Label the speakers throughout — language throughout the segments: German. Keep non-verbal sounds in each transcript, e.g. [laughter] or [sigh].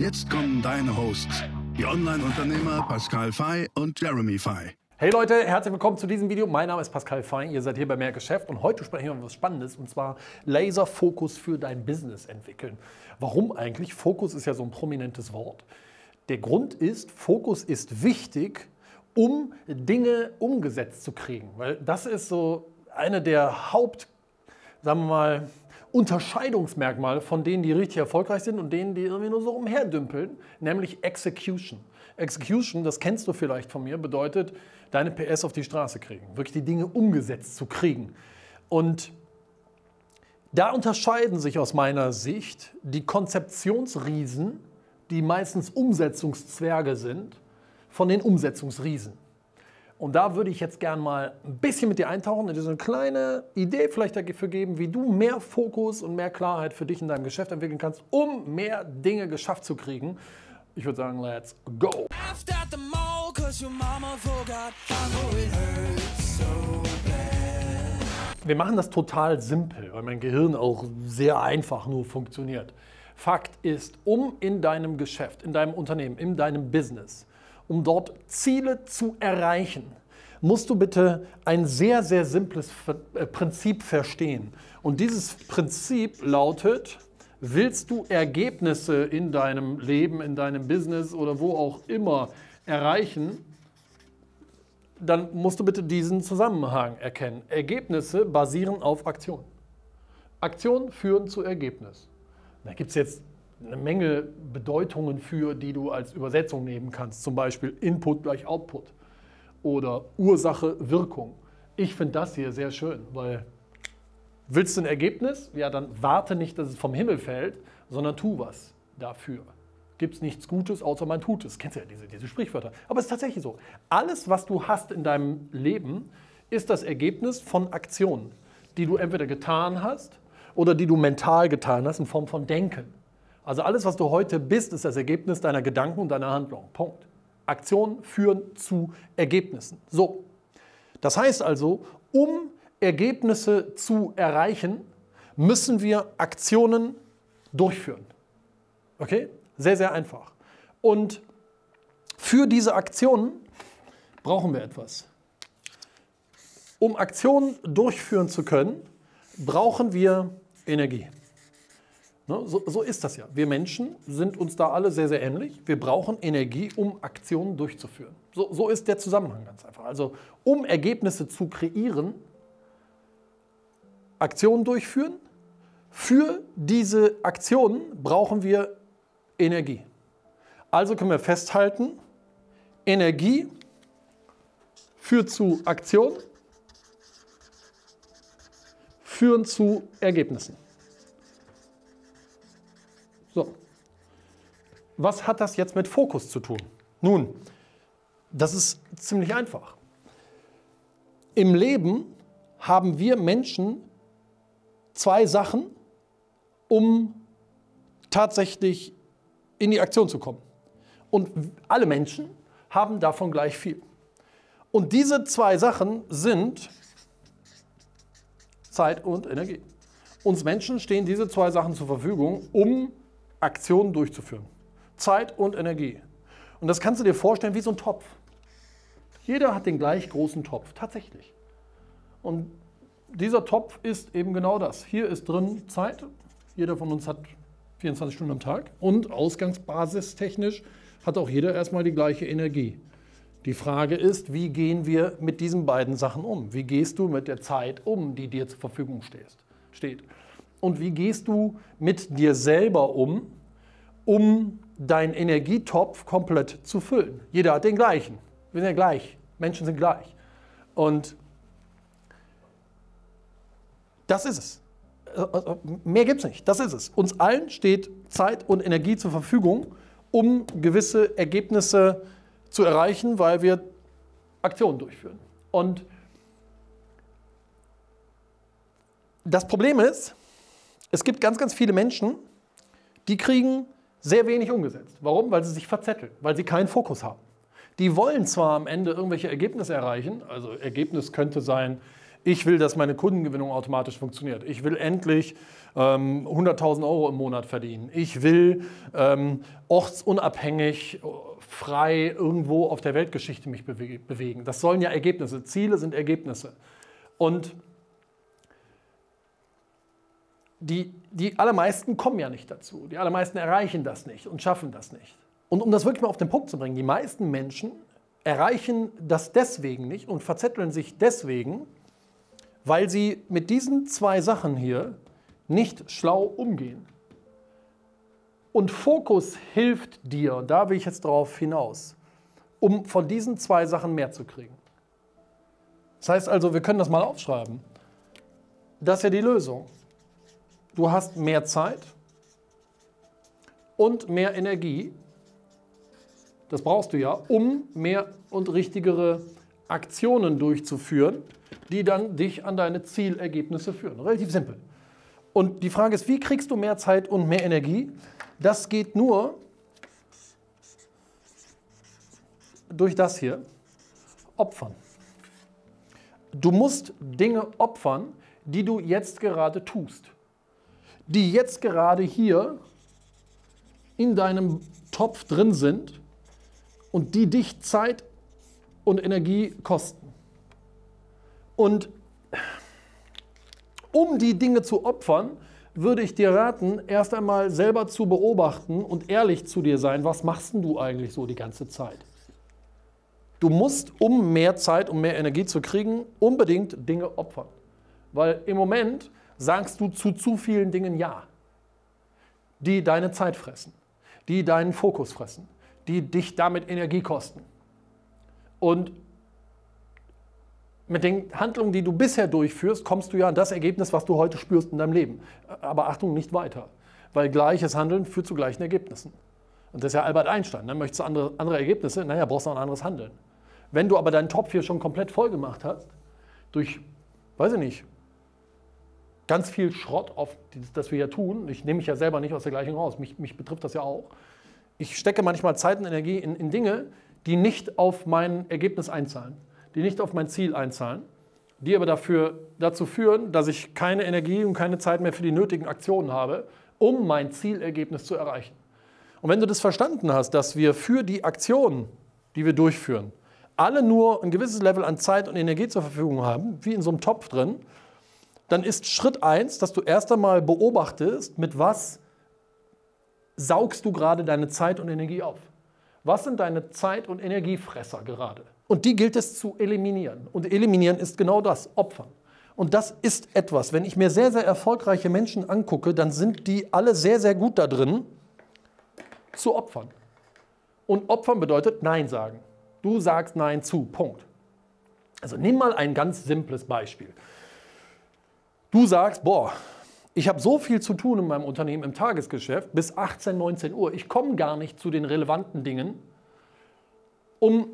Speaker 1: Jetzt kommen deine Hosts, die Online-Unternehmer Pascal Fay und Jeremy Fay.
Speaker 2: Hey Leute, herzlich willkommen zu diesem Video. Mein Name ist Pascal Fein, ihr seid hier bei Mehr Geschäft und heute sprechen wir über was Spannendes und zwar Laserfokus für dein Business entwickeln. Warum eigentlich? Fokus ist ja so ein prominentes Wort. Der Grund ist, Fokus ist wichtig, um Dinge umgesetzt zu kriegen, weil das ist so eine der Haupt, sagen wir mal, Unterscheidungsmerkmale von denen, die richtig erfolgreich sind und denen, die irgendwie nur so umherdümpeln, nämlich Execution. Execution, das kennst du vielleicht von mir, bedeutet, deine PS auf die Straße kriegen, wirklich die Dinge umgesetzt zu kriegen. Und da unterscheiden sich aus meiner Sicht die Konzeptionsriesen, die meistens Umsetzungszwerge sind, von den Umsetzungsriesen. Und da würde ich jetzt gern mal ein bisschen mit dir eintauchen und dir so eine kleine Idee vielleicht dafür geben, wie du mehr Fokus und mehr Klarheit für dich in deinem Geschäft entwickeln kannst, um mehr Dinge geschafft zu kriegen. Ich würde sagen, let's go. Wir machen das total simpel, weil mein Gehirn auch sehr einfach nur funktioniert. Fakt ist, um in deinem Geschäft, in deinem Unternehmen, in deinem Business, um dort Ziele zu erreichen, musst du bitte ein sehr, sehr simples äh, Prinzip verstehen. Und dieses Prinzip lautet, willst du Ergebnisse in deinem Leben, in deinem Business oder wo auch immer erreichen, dann musst du bitte diesen Zusammenhang erkennen. Ergebnisse basieren auf Aktion. Aktionen führen zu Ergebnis. Da gibt es jetzt eine Menge Bedeutungen für, die du als Übersetzung nehmen kannst. Zum Beispiel Input gleich Output oder Ursache, Wirkung. Ich finde das hier sehr schön, weil willst du ein Ergebnis? Ja, dann warte nicht, dass es vom Himmel fällt, sondern tu was dafür gibt es nichts Gutes, außer man tut es. Kennst du ja diese, diese Sprichwörter. Aber es ist tatsächlich so. Alles, was du hast in deinem Leben, ist das Ergebnis von Aktionen, die du entweder getan hast oder die du mental getan hast in Form von Denken. Also alles, was du heute bist, ist das Ergebnis deiner Gedanken und deiner Handlung. Punkt. Aktionen führen zu Ergebnissen. So. Das heißt also, um Ergebnisse zu erreichen, müssen wir Aktionen durchführen. Okay? Sehr, sehr einfach. Und für diese Aktionen brauchen wir etwas. Um Aktionen durchführen zu können, brauchen wir Energie. Ne, so, so, ist das ja. Wir Menschen sind uns da alle sehr, sehr ähnlich. Wir brauchen Energie, um Aktionen durchzuführen. So, so ist der Zusammenhang ganz einfach. Also um Ergebnisse zu kreieren, Aktionen durchführen. Für diese Aktionen brauchen wir Energie. Also können wir festhalten, Energie führt zu Aktion, führen zu Ergebnissen. So. Was hat das jetzt mit Fokus zu tun? Nun, das ist ziemlich einfach. Im Leben haben wir Menschen zwei Sachen, um tatsächlich in die Aktion zu kommen. Und alle Menschen haben davon gleich viel. Und diese zwei Sachen sind Zeit und Energie. Uns Menschen stehen diese zwei Sachen zur Verfügung, um Aktionen durchzuführen. Zeit und Energie. Und das kannst du dir vorstellen wie so ein Topf. Jeder hat den gleich großen Topf, tatsächlich. Und dieser Topf ist eben genau das. Hier ist drin Zeit. Jeder von uns hat 24 Stunden am Tag. Und ausgangsbasistechnisch hat auch jeder erstmal die gleiche Energie. Die Frage ist, wie gehen wir mit diesen beiden Sachen um? Wie gehst du mit der Zeit um, die dir zur Verfügung steht? Und wie gehst du mit dir selber um, um deinen Energietopf komplett zu füllen? Jeder hat den gleichen. Wir sind ja gleich. Menschen sind gleich. Und das ist es. Mehr gibt es nicht. Das ist es. Uns allen steht Zeit und Energie zur Verfügung, um gewisse Ergebnisse zu erreichen, weil wir Aktionen durchführen. Und das Problem ist, es gibt ganz, ganz viele Menschen, die kriegen sehr wenig umgesetzt. Warum? Weil sie sich verzetteln, weil sie keinen Fokus haben. Die wollen zwar am Ende irgendwelche Ergebnisse erreichen, also Ergebnis könnte sein, ich will, dass meine Kundengewinnung automatisch funktioniert. Ich will endlich ähm, 100.000 Euro im Monat verdienen. Ich will ähm, ortsunabhängig, frei irgendwo auf der Weltgeschichte mich bewegen. Das sollen ja Ergebnisse. Ziele sind Ergebnisse. Und die, die allermeisten kommen ja nicht dazu. Die allermeisten erreichen das nicht und schaffen das nicht. Und um das wirklich mal auf den Punkt zu bringen, die meisten Menschen erreichen das deswegen nicht und verzetteln sich deswegen, weil sie mit diesen zwei Sachen hier nicht schlau umgehen. Und Fokus hilft dir, da will ich jetzt darauf hinaus, um von diesen zwei Sachen mehr zu kriegen. Das heißt also, wir können das mal aufschreiben. Das ist ja die Lösung du hast mehr Zeit und mehr Energie. Das brauchst du ja, um mehr und richtigere Aktionen durchzuführen, die dann dich an deine Zielergebnisse führen. Relativ simpel. Und die Frage ist, wie kriegst du mehr Zeit und mehr Energie? Das geht nur durch das hier, opfern. Du musst Dinge opfern, die du jetzt gerade tust die jetzt gerade hier in deinem Topf drin sind und die dich Zeit und Energie kosten. Und um die Dinge zu opfern, würde ich dir raten, erst einmal selber zu beobachten und ehrlich zu dir sein, was machst du eigentlich so die ganze Zeit? Du musst, um mehr Zeit und mehr Energie zu kriegen, unbedingt Dinge opfern. Weil im Moment sagst du zu zu vielen Dingen Ja, die deine Zeit fressen, die deinen Fokus fressen, die dich damit Energie kosten. Und mit den Handlungen, die du bisher durchführst, kommst du ja an das Ergebnis, was du heute spürst in deinem Leben. Aber Achtung, nicht weiter, weil gleiches Handeln führt zu gleichen Ergebnissen. Und das ist ja Albert Einstein. Dann ne? möchtest du andere, andere Ergebnisse, naja, brauchst du auch ein anderes Handeln. Wenn du aber deinen Topf hier schon komplett voll gemacht hast, durch, weiß ich nicht, ganz viel Schrott, auf, das wir hier tun. Ich nehme mich ja selber nicht aus der Gleichung raus, mich, mich betrifft das ja auch. Ich stecke manchmal Zeit und Energie in, in Dinge, die nicht auf mein Ergebnis einzahlen, die nicht auf mein Ziel einzahlen, die aber dafür, dazu führen, dass ich keine Energie und keine Zeit mehr für die nötigen Aktionen habe, um mein Zielergebnis zu erreichen. Und wenn du das verstanden hast, dass wir für die Aktionen, die wir durchführen, alle nur ein gewisses Level an Zeit und Energie zur Verfügung haben, wie in so einem Topf drin, dann ist Schritt eins, dass du erst einmal beobachtest, mit was saugst du gerade deine Zeit und Energie auf. Was sind deine Zeit- und Energiefresser gerade? Und die gilt es zu eliminieren. Und eliminieren ist genau das, Opfern. Und das ist etwas, wenn ich mir sehr, sehr erfolgreiche Menschen angucke, dann sind die alle sehr, sehr gut da drin, zu opfern. Und opfern bedeutet Nein sagen. Du sagst Nein zu, Punkt. Also nimm mal ein ganz simples Beispiel. Du sagst, boah, ich habe so viel zu tun in meinem Unternehmen im Tagesgeschäft bis 18, 19 Uhr. Ich komme gar nicht zu den relevanten Dingen, um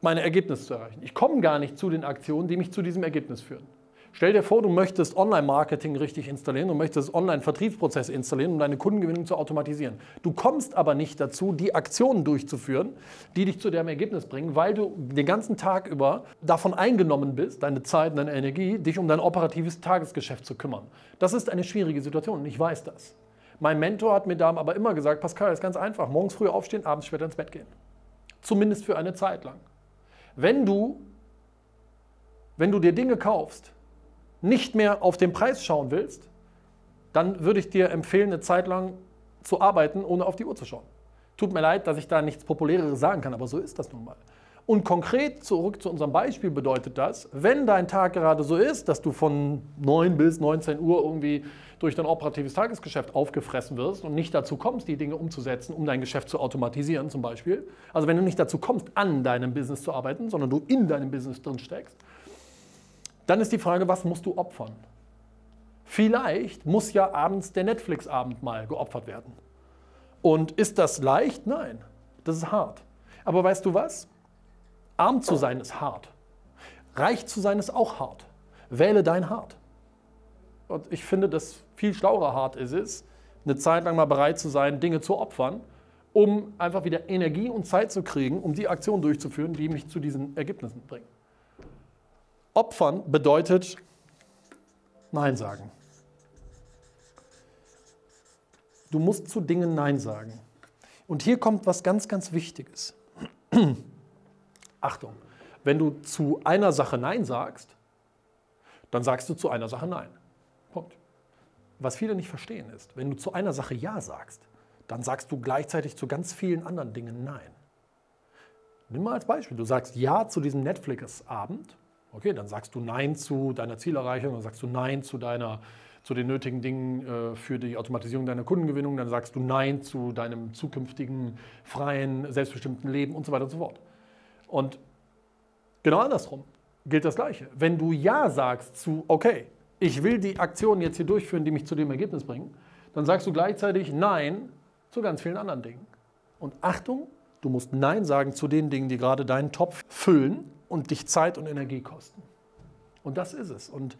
Speaker 2: meine Ergebnisse zu erreichen. Ich komme gar nicht zu den Aktionen, die mich zu diesem Ergebnis führen. Stell dir vor, du möchtest Online-Marketing richtig installieren, du möchtest Online-Vertriebsprozesse installieren, um deine Kundengewinnung zu automatisieren. Du kommst aber nicht dazu, die Aktionen durchzuführen, die dich zu deinem Ergebnis bringen, weil du den ganzen Tag über davon eingenommen bist, deine Zeit, deine Energie, dich um dein operatives Tagesgeschäft zu kümmern. Das ist eine schwierige Situation und ich weiß das. Mein Mentor hat mir da aber immer gesagt, Pascal, ist ganz einfach, morgens früh aufstehen, abends später ins Bett gehen. Zumindest für eine Zeit lang. Wenn du, wenn du dir Dinge kaufst, nicht mehr auf den Preis schauen willst, dann würde ich dir empfehlen, eine Zeit lang zu arbeiten, ohne auf die Uhr zu schauen. Tut mir leid, dass ich da nichts Populäreres sagen kann, aber so ist das nun mal. Und konkret zurück zu unserem Beispiel bedeutet das, wenn dein Tag gerade so ist, dass du von 9 bis 19 Uhr irgendwie durch dein operatives Tagesgeschäft aufgefressen wirst und nicht dazu kommst, die Dinge umzusetzen, um dein Geschäft zu automatisieren zum Beispiel. Also wenn du nicht dazu kommst, an deinem Business zu arbeiten, sondern du in deinem Business drin steckst, dann ist die Frage, was musst du opfern? Vielleicht muss ja abends der Netflix-Abend mal geopfert werden. Und ist das leicht? Nein, das ist hart. Aber weißt du was? Arm zu sein ist hart. Reich zu sein ist auch hart. Wähle dein Hart. Und ich finde, das viel schlauere Hart ist es, eine Zeit lang mal bereit zu sein, Dinge zu opfern, um einfach wieder Energie und Zeit zu kriegen, um die Aktion durchzuführen, die mich zu diesen Ergebnissen bringen. Opfern bedeutet Nein sagen. Du musst zu Dingen Nein sagen. Und hier kommt was ganz, ganz Wichtiges. [clears throat] Achtung, wenn du zu einer Sache Nein sagst, dann sagst du zu einer Sache Nein. Punkt. Was viele nicht verstehen ist, wenn du zu einer Sache Ja sagst, dann sagst du gleichzeitig zu ganz vielen anderen Dingen Nein. Nimm mal als Beispiel, du sagst Ja zu diesem Netflix-Abend, okay, dann sagst du Nein zu deiner Zielerreichung, dann sagst du Nein zu, deiner, zu den nötigen Dingen äh, für die Automatisierung deiner Kundengewinnung, dann sagst du Nein zu deinem zukünftigen freien, selbstbestimmten Leben und so weiter und so fort. Und genau andersrum gilt das Gleiche. Wenn du Ja sagst zu, okay, ich will die Aktion jetzt hier durchführen, die mich zu dem Ergebnis bringen, dann sagst du gleichzeitig Nein zu ganz vielen anderen Dingen. Und Achtung, du musst Nein sagen zu den Dingen, die gerade deinen Topf füllen und dich Zeit und Energie kosten. Und das ist es. Und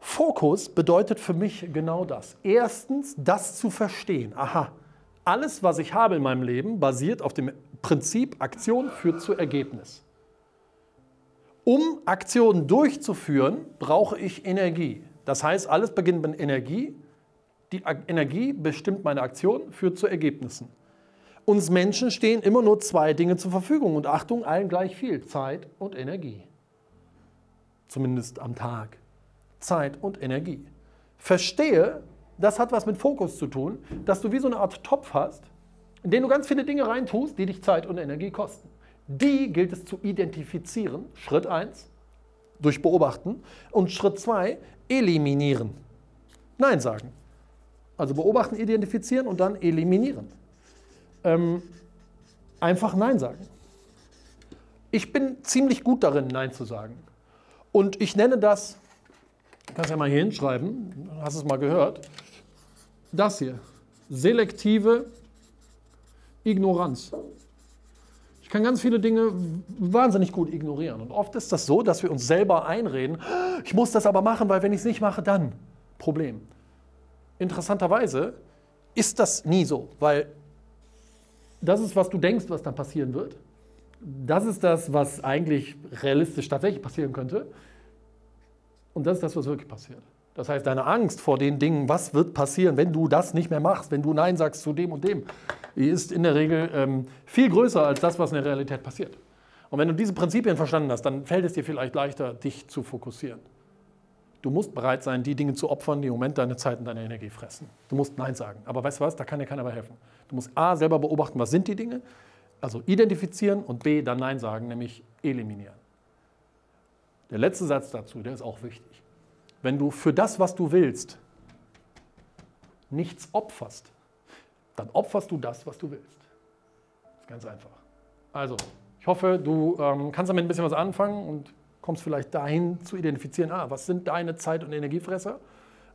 Speaker 2: Fokus bedeutet für mich genau das. Erstens, das zu verstehen. Aha, alles, was ich habe in meinem Leben, basiert auf dem Prinzip, Aktion führt zu Ergebnis. Um Aktionen durchzuführen, brauche ich Energie. Das heißt, alles beginnt mit Energie. Die Energie bestimmt meine Aktion, führt zu Ergebnissen. Uns Menschen stehen immer nur zwei Dinge zur Verfügung und Achtung, allen gleich viel, Zeit und Energie. Zumindest am Tag. Zeit und Energie. Verstehe, das hat was mit Fokus zu tun, dass du wie so eine Art Topf hast, in den du ganz viele Dinge reintust, die dich Zeit und Energie kosten. Die gilt es zu identifizieren. Schritt 1, durch Beobachten. Und Schritt 2, eliminieren. Nein sagen. Also beobachten, identifizieren und dann eliminieren. Ähm, einfach Nein sagen. Ich bin ziemlich gut darin, Nein zu sagen. Und ich nenne das, kannst ja mal hier hinschreiben, hast es mal gehört, das hier, selektive Ignoranz. Ich kann ganz viele Dinge wahnsinnig gut ignorieren. Und oft ist das so, dass wir uns selber einreden, ich muss das aber machen, weil wenn ich es nicht mache, dann Problem. Interessanterweise ist das nie so, weil das ist, was du denkst, was dann passieren wird. Das ist das, was eigentlich realistisch tatsächlich passieren könnte. Und das ist das, was wirklich passiert. Das heißt, deine Angst vor den Dingen, was wird passieren, wenn du das nicht mehr machst, wenn du Nein sagst zu dem und dem, die ist in der Regel ähm, viel größer als das, was in der Realität passiert. Und wenn du diese Prinzipien verstanden hast, dann fällt es dir vielleicht leichter, dich zu fokussieren. Du musst bereit sein, die Dinge zu opfern, die im Moment deine Zeit und deine Energie fressen. Du musst Nein sagen. Aber weißt du was, da kann dir keiner bei helfen. Du musst A, selber beobachten, was sind die Dinge, also identifizieren und B, dann Nein sagen, nämlich eliminieren. Der letzte Satz dazu, der ist auch wichtig. Wenn du für das, was du willst, nichts opferst, dann opferst du das, was du willst. Das ist ganz einfach. Also, ich hoffe, du ähm, kannst damit ein bisschen was anfangen und kommst vielleicht dahin zu identifizieren, ah, was sind deine Zeit- und Energiefresser?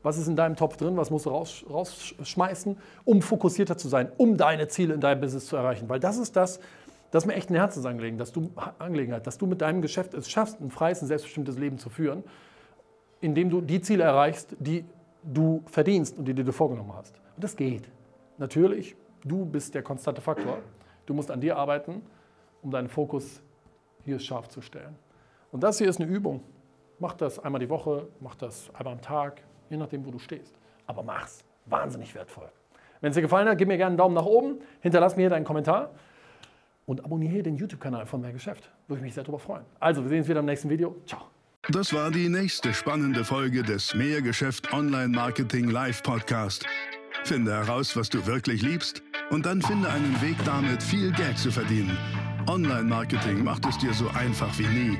Speaker 2: Was ist in deinem Topf drin? Was musst du raus, rausschmeißen, um fokussierter zu sein, um deine Ziele in deinem Business zu erreichen? Weil das ist das, das ist mir echt eine Herzensangelegenheit, dass du, Angelegenheit, dass du mit deinem Geschäft es schaffst, ein freies und selbstbestimmtes Leben zu führen indem du die Ziele erreichst, die du verdienst und die, die du vorgenommen hast. Und das geht. Natürlich, du bist der konstante Faktor. Du musst an dir arbeiten, um deinen Fokus hier scharf zu stellen. Und das hier ist eine Übung. Mach das einmal die Woche, mach das einmal am Tag, je nachdem, wo du stehst. Aber mach's. Wahnsinnig wertvoll. Wenn es dir gefallen hat, gib mir gerne einen Daumen nach oben, hinterlass mir hier deinen Kommentar und abonniere den YouTube-Kanal von Mehr Geschäft. Würde ich mich sehr darüber freuen. Also, wir sehen uns wieder im nächsten Video. Ciao.
Speaker 1: Das war die nächste spannende Folge des Mehrgeschäft Online Marketing Live Podcast. Finde heraus, was du wirklich liebst und dann finde einen Weg damit, viel Geld zu verdienen. Online Marketing macht es dir so einfach wie nie.